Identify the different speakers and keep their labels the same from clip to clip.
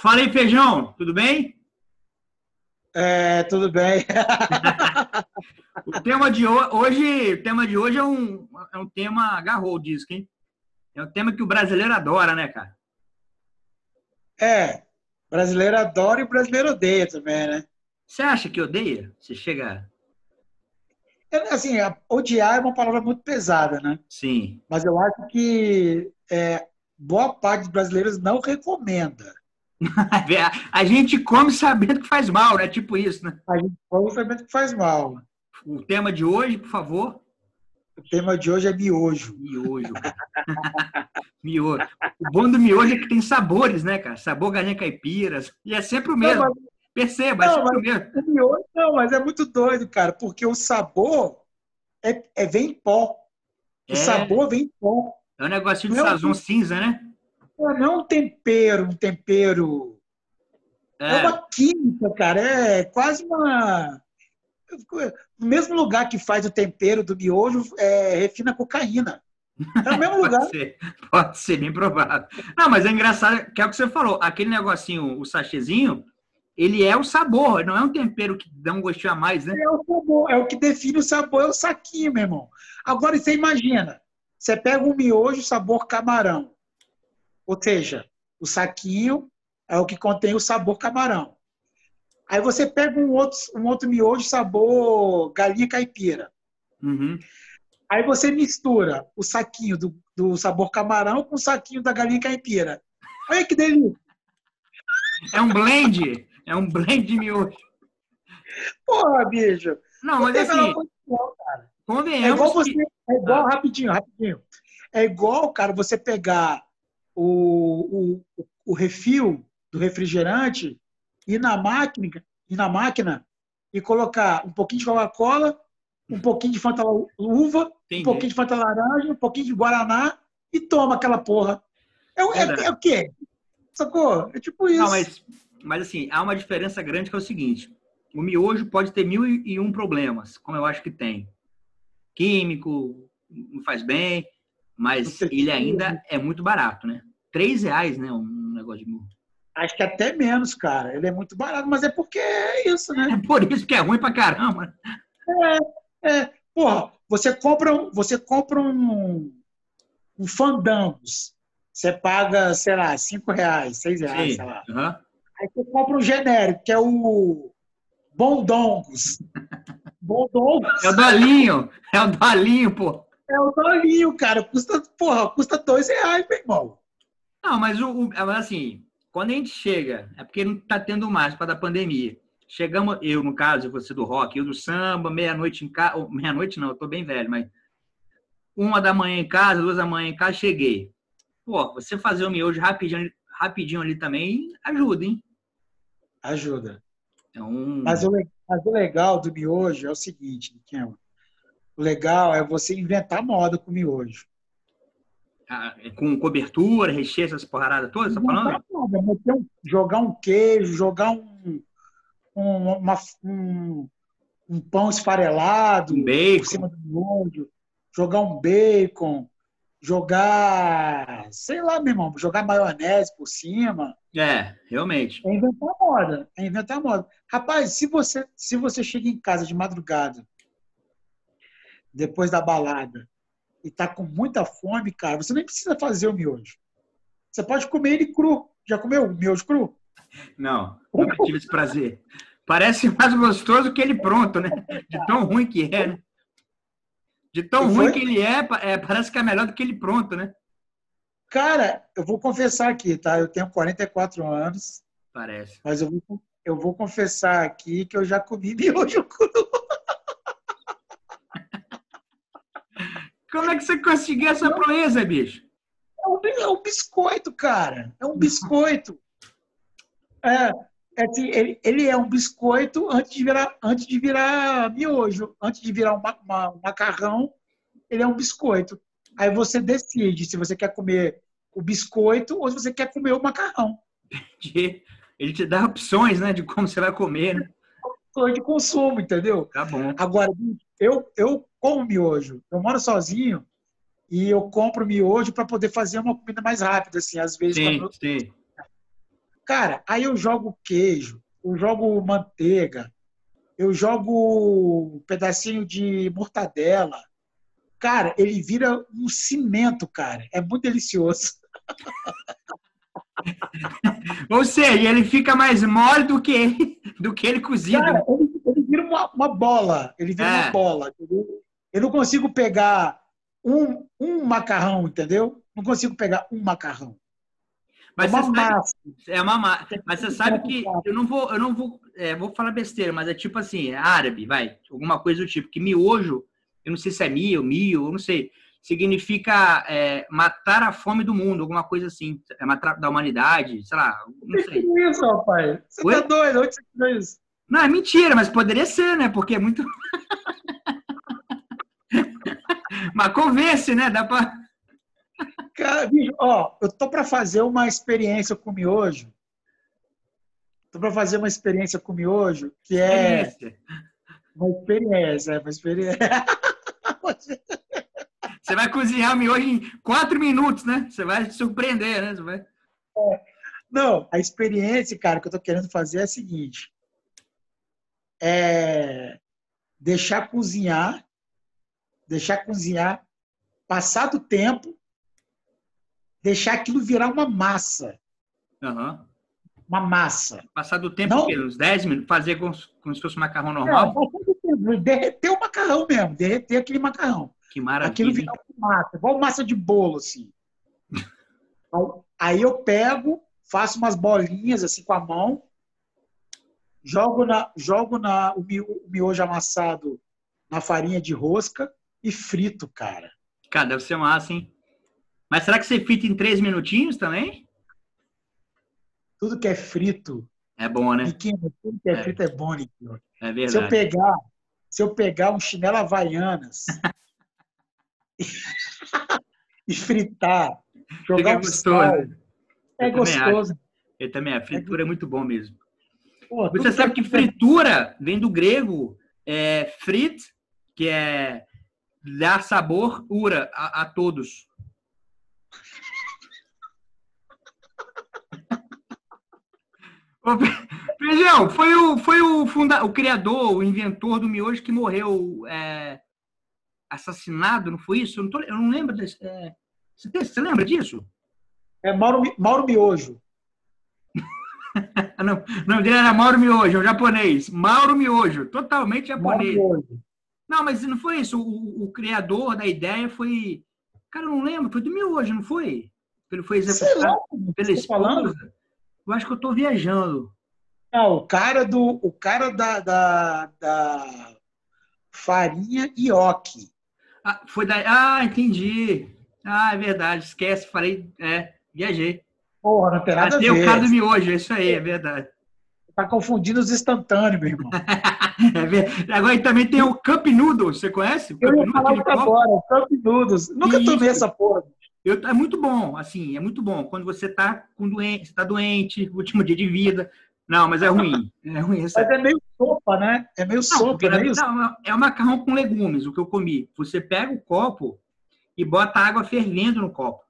Speaker 1: Fala aí, Feijão, tudo bem?
Speaker 2: É, tudo bem.
Speaker 1: o tema de hoje, o tema de hoje é um, é um tema agarrou o disco, hein? É um tema que o brasileiro adora, né, cara?
Speaker 2: É, brasileiro adora e o brasileiro odeia também, né?
Speaker 1: Você acha que odeia? Você chega.
Speaker 2: Assim, odiar é uma palavra muito pesada, né?
Speaker 1: Sim.
Speaker 2: Mas eu acho que é, boa parte dos brasileiros não recomenda.
Speaker 1: a gente come sabendo que faz mal, né? Tipo isso, né?
Speaker 2: A gente come sabendo que faz mal.
Speaker 1: O tema de hoje, por favor.
Speaker 2: O tema de hoje é miojo.
Speaker 1: Miojo. miojo. O bom do miojo é que tem sabores, né, cara? Sabor galinha caipiras. E é sempre o mesmo. Não, mas... Perceba,
Speaker 2: não,
Speaker 1: é sempre o mesmo.
Speaker 2: O miojo, não, mas é muito doido, cara, porque o sabor é, é vem em pó. O é... sabor vem em pó.
Speaker 1: É um negocinho de sazon cinza, né?
Speaker 2: Não é um tempero, um tempero. É. é uma química, cara. É quase uma. No mesmo lugar que faz o tempero do miojo, é, refina cocaína. É o mesmo lugar.
Speaker 1: pode, ser, pode ser, bem provável. Não, mas é engraçado, que é o que você falou. Aquele negocinho, o sachêzinho, ele é o sabor, não é um tempero que dá um gostinho a mais, né?
Speaker 2: É o sabor, é o que define o sabor, é o saquinho, meu irmão. Agora, você imagina, você pega um miojo sabor camarão. Ou seja, o saquinho é o que contém o sabor camarão. Aí você pega um outro, um outro miojo sabor galinha caipira.
Speaker 1: Uhum.
Speaker 2: Aí você mistura o saquinho do, do sabor camarão com o saquinho da galinha caipira. Olha que delícia!
Speaker 1: É um blend. É um blend de miojo.
Speaker 2: Porra, bicho.
Speaker 1: Não, mas assim.
Speaker 2: Convenhamos é igual você. Que... É igual, ah. rapidinho, rapidinho. É igual, cara, você pegar o, o, o refil do refrigerante e na máquina, e na máquina e colocar um pouquinho de Coca-Cola, um pouquinho de Fanta uva, Entendi. um pouquinho de Fanta laranja, um pouquinho de Guaraná e toma aquela porra. É, é, é o quê? Sacou? É tipo isso.
Speaker 1: Não, mas, mas assim, há uma diferença grande que é o seguinte: o miojo pode ter mil e um problemas, como eu acho que tem. Químico, não faz bem, mas ele ainda é muito barato, né? Três reais, né? Um negócio de miojo.
Speaker 2: Acho que até menos, cara. Ele é muito barato, mas é porque é isso, né?
Speaker 1: É por isso que é ruim pra caramba.
Speaker 2: É, é. Porra, você compra, você compra um, um fandangos. Você paga, sei lá, cinco reais, seis reais, Sim. sei lá.
Speaker 1: Uhum.
Speaker 2: Aí você compra um genérico, que é o Bondongos.
Speaker 1: Bondongos. É o Dolinho. É o Dolinho, pô.
Speaker 2: É o Dolinho, cara. Custa, porra, custa dois reais, meu irmão.
Speaker 1: Não, mas o, o assim, quando a gente chega, é porque não está tendo mais para da pandemia. Chegamos, eu no caso, você do rock, eu do samba, meia-noite em casa, meia-noite não, eu tô bem velho, mas uma da manhã em casa, duas da manhã em casa, cheguei. Pô, você fazer o miojo rapidinho, rapidinho ali também ajuda, hein?
Speaker 2: Ajuda.
Speaker 1: Então...
Speaker 2: Mas, o, mas o legal do miojo é o seguinte, Niquema. Legal é você inventar moda com miojo.
Speaker 1: Ah, é com cobertura, recheio, essas porradas todas, tá falando?
Speaker 2: Não, jogar um queijo, jogar um, um, uma, um, um pão esfarelado
Speaker 1: um bacon.
Speaker 2: por cima do molho, jogar um bacon, jogar, sei lá, meu irmão, jogar maionese por cima.
Speaker 1: É, realmente.
Speaker 2: É inventar moda, é inventar moda. Rapaz, se você, se você chega em casa de madrugada, depois da balada, e tá com muita fome, cara, você nem precisa fazer o miojo. Você pode comer ele cru. Já comeu o miojo cru?
Speaker 1: Não, nunca tive esse prazer. Parece mais gostoso que ele pronto, né? De tão ruim que é, né? De tão ruim que ele é, é, parece que é melhor do que ele pronto, né?
Speaker 2: Cara, eu vou confessar aqui, tá? Eu tenho 44 anos.
Speaker 1: Parece.
Speaker 2: Mas eu vou, eu vou confessar aqui que eu já comi miojo cru.
Speaker 1: Como é que você conseguiu essa proeza, bicho?
Speaker 2: É um, é um biscoito, cara. É um biscoito. É, é assim, ele, ele, é um biscoito antes de virar, antes de virar miojo, antes de virar uma, uma, um macarrão, ele é um biscoito. Aí você decide se você quer comer o biscoito ou se você quer comer o macarrão.
Speaker 1: Ele te dá opções, né, de como você vai comer, né?
Speaker 2: De consumo, entendeu?
Speaker 1: Tá bom.
Speaker 2: Agora, eu, eu como miojo. Eu moro sozinho e eu compro miojo para poder fazer uma comida mais rápida, assim, às vezes.
Speaker 1: Sim, sim.
Speaker 2: Cara, aí eu jogo queijo, eu jogo manteiga, eu jogo um pedacinho de mortadela. Cara, ele vira um cimento, cara. É muito delicioso.
Speaker 1: Ou seja, ele fica mais mole do que, do que ele cozido. Cara,
Speaker 2: ele, ele vira uma, uma, bola. Ele vira é. uma bola. Entendeu? Eu não consigo pegar um, um macarrão, entendeu? Não consigo pegar um macarrão.
Speaker 1: Mas é uma massa. é uma massa. Mas você sabe que eu não vou, eu não vou, é, vou falar besteira, mas é tipo assim, é árabe, vai, alguma coisa do tipo. Que miojo, eu não sei se é mio, mio, eu não sei significa é, matar a fome do mundo, alguma coisa assim, é matar da humanidade, sei lá, não sei.
Speaker 2: Que é isso, rapaz? Você Oi? tá doido? Onde você isso?
Speaker 1: Não, é mentira, mas poderia ser, né? Porque é muito. Mas convence, né? Dá pra.
Speaker 2: Cara, bicho, ó, eu tô para fazer uma experiência com miojo. Tô para fazer uma experiência com miojo, que é. Uma experiência, é uma experiência.
Speaker 1: Você vai cozinhar miojo em quatro minutos, né? Você vai se surpreender, né? Vai...
Speaker 2: É. Não, a experiência, cara, que eu tô querendo fazer é a seguinte. É deixar cozinhar, deixar cozinhar, passar do tempo, deixar aquilo virar uma massa.
Speaker 1: Uhum.
Speaker 2: Uma massa.
Speaker 1: Passar do tempo, Não, uns 10 minutos, fazer como, como se fosse macarrão normal?
Speaker 2: Não, derreter o macarrão mesmo, derreter aquele macarrão.
Speaker 1: Que maravilha.
Speaker 2: Aquilo vira massa, igual massa de bolo, assim. Aí eu pego, faço umas bolinhas assim com a mão, jogo, na, jogo na, o, miojo amassado na farinha de rosca e frito, cara.
Speaker 1: Cara, deve ser massa, hein? Mas será que você frita em três minutinhos também?
Speaker 2: Tudo que é frito.
Speaker 1: É bom, né?
Speaker 2: Pequeno, tudo que é, é. frito é bom, Niquinho.
Speaker 1: É verdade.
Speaker 2: Se eu pegar, se eu pegar um chinelo Havaianas e fritar, jogar um gostoso. É gostoso.
Speaker 1: Eu também, a fritura é, é muito bom mesmo. Pô, Você sabe que, que fritura vem do grego é, frit, que é dar sabor, ura, a, a todos. Feijão, foi o, foi o, funda, o criador, o inventor do miojo que morreu é, assassinado, não foi isso? Eu não, tô, eu não lembro. Desse, é, você, você, lembra disso?
Speaker 2: É Mauro, Mauro Miojo.
Speaker 1: não, não, dele era Mauro Miojo, é um japonês. Mauro Miojo, totalmente japonês. Não, mas não foi isso. O, o, criador da ideia foi. Cara, eu não lembro, foi do Miojo, não foi? Ele foi executado pela esposa. Falando? Eu acho que eu estou viajando.
Speaker 2: Não, o cara do. O cara da, da, da farinha ioki.
Speaker 1: Ah, foi da. Ah, entendi. Ah, é verdade. Esquece, falei. É, viajei.
Speaker 2: Porra, não tem nada
Speaker 1: a ver. o cara do miojo, é isso aí, é verdade.
Speaker 2: Tá confundindo os instantâneos, meu irmão.
Speaker 1: é. Agora também tem o Cup Noodles, você conhece? O
Speaker 2: Eu ia falar isso agora, o Cup Noodles. Nunca isso. tomei essa porra.
Speaker 1: Eu, é muito bom, assim, é muito bom. Quando você tá com doente, você tá doente, último dia de vida, não, mas é ruim. É ruim
Speaker 2: mas é meio sopa, né? É meio não, sopa,
Speaker 1: não é isso? Não, é um macarrão com legumes, o que eu comi. Você pega o copo e bota água fervendo no copo.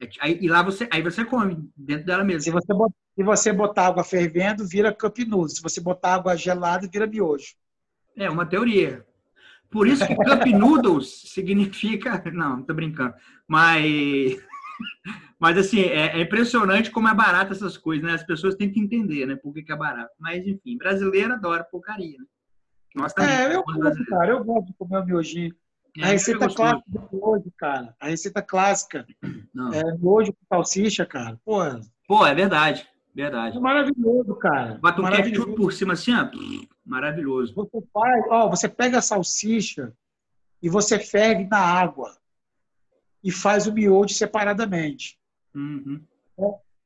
Speaker 1: É aí, e lá você, aí você come, dentro dela mesmo.
Speaker 2: Se você, botar, se você botar água fervendo, vira cup noodle. Se você botar água gelada, vira miojo.
Speaker 1: É uma teoria. Por isso que cup noodles significa... Não, tô brincando. Mas... Mas, assim, é, é, impressionante como é barato essas coisas, né? As pessoas têm que entender, né? Por que, que é barato. Mas, enfim, brasileiro adora porcaria, né?
Speaker 2: Também. É, eu gosto, cara. Eu gosto de comer o miojinho. É, a receita clássica do miojo, cara. A receita clássica. Não. É miojo com salsicha, cara. Pô,
Speaker 1: Pô, é verdade. Verdade. É
Speaker 2: maravilhoso, cara.
Speaker 1: Bota um ketchup por cima assim, ó. Maravilhoso.
Speaker 2: Você faz, ó, você pega a salsicha e você ferve na água e faz o miojo separadamente.
Speaker 1: Uhum.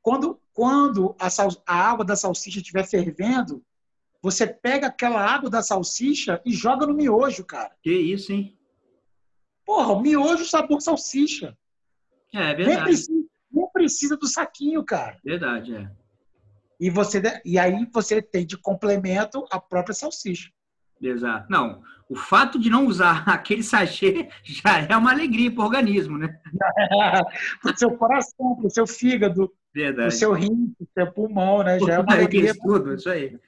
Speaker 2: Quando, quando a, sal, a água da salsicha estiver fervendo, você pega aquela água da salsicha e joga no miojo, cara.
Speaker 1: Que isso, hein?
Speaker 2: Porra, o miojo sabor salsicha.
Speaker 1: É, é verdade.
Speaker 2: Nem precisa, nem precisa do saquinho, cara.
Speaker 1: Verdade, é.
Speaker 2: E, você, e aí você tem de complemento a própria salsicha.
Speaker 1: Exato. Não, o fato de não usar aquele sachê já é uma alegria para o organismo, né?
Speaker 2: para o seu coração, para o seu fígado, Verdade. o seu rim, o seu pulmão, né? Já é uma alegria.
Speaker 1: Tudo, isso aí.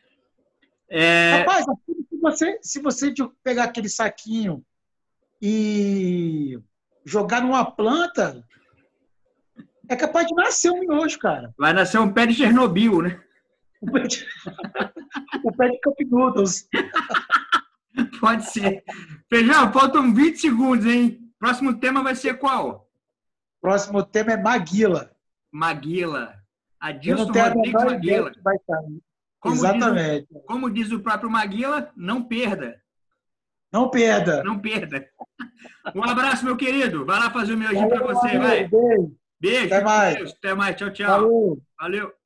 Speaker 2: É... Rapaz, se você, se você pegar aquele saquinho e jogar numa planta, é capaz de nascer um miojo, cara.
Speaker 1: Vai nascer um pé de Chernobyl, né?
Speaker 2: O pé de, o pé de Cup Noodles.
Speaker 1: Pode ser. Feijão, faltam 20 segundos, hein? Próximo tema vai ser qual?
Speaker 2: Próximo tema é Maguila.
Speaker 1: Maguila. Adilson Rodrigues Maguila. Como Exatamente. Diz o, como diz o próprio Maguila, não perda.
Speaker 2: Não perda.
Speaker 1: Não perda. Um abraço, meu querido. Vai lá fazer o meu para você, vai.
Speaker 2: Beijo.
Speaker 1: Beijo.
Speaker 2: Até mais.
Speaker 1: Até mais. Tchau, tchau. Valeu. Valeu.